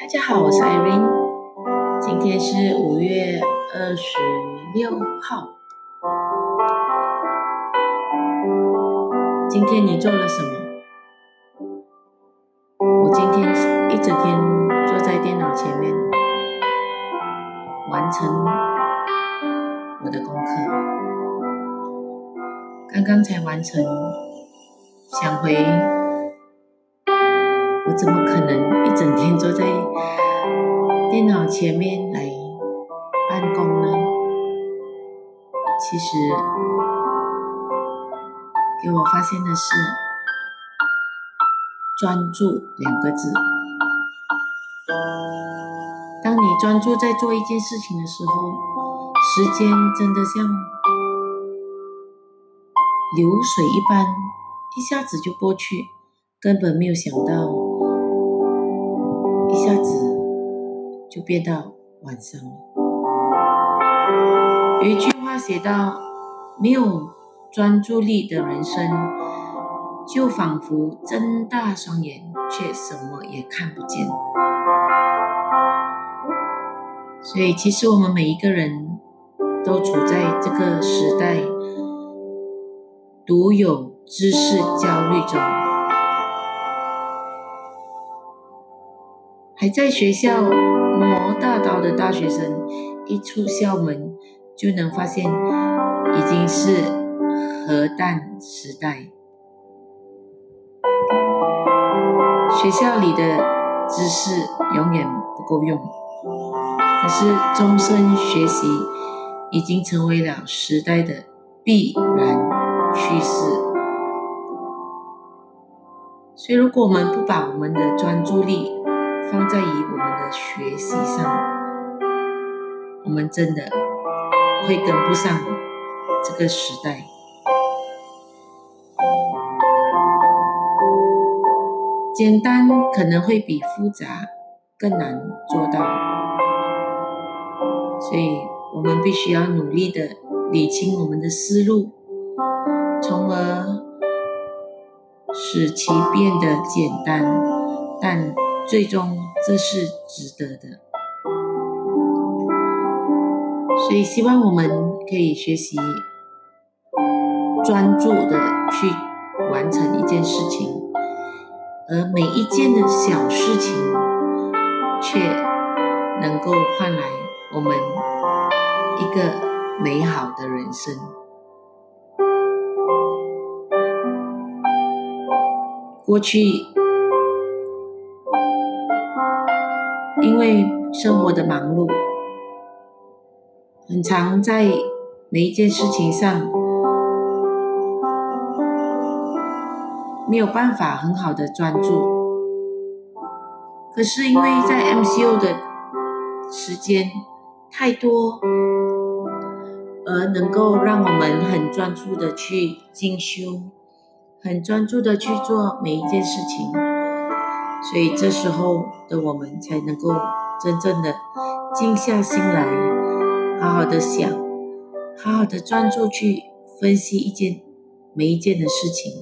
大家好，我是 Irene，今天是五月二十六号。今天你做了什么？我今天一整天坐在电脑前面，完成我的功课。刚刚才完成，想回，怎么可能一整天坐在电脑前面来办公呢？其实，给我发现的是“专注”两个字。当你专注在做一件事情的时候，时间真的像流水一般，一下子就过去，根本没有想到，一下子就变到晚上了。有一句话写到：“没有专注力的人生，就仿佛睁大双眼，却什么也看不见。”所以，其实我们每一个人都处在这个时代独有知识焦虑中。还在学校磨大刀的大学生，一出校门就能发现已经是核弹时代。学校里的知识永远不够用。可是，终身学习已经成为了时代的必然趋势。所以，如果我们不把我们的专注力放在于我们的学习上，我们真的会跟不上这个时代。简单可能会比复杂更难做到。所以我们必须要努力的理清我们的思路，从而使其变得简单，但最终这是值得的。所以希望我们可以学习专注的去完成一件事情，而每一件的小事情却能够换来。我们一个美好的人生。过去，因为生活的忙碌，很常在每一件事情上没有办法很好的专注。可是因为在 MCO 的时间。太多，而能够让我们很专注的去进修，很专注的去做每一件事情，所以这时候的我们才能够真正的静下心来，好好的想，好好的专注去分析一件每一件的事情。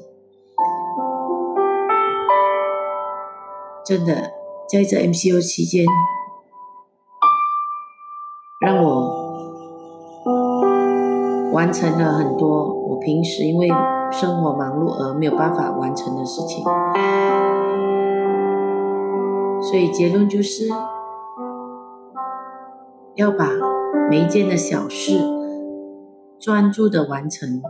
真的，在这 MCU 期间。让我完成了很多我平时因为生活忙碌而没有办法完成的事情，所以结论就是要把每一件的小事专注的完成，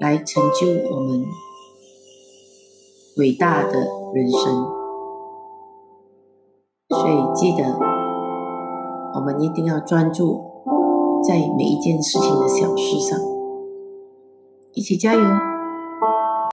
来成就我们伟大的人生。所以记得。我们一定要专注在每一件事情的小事上，一起加油！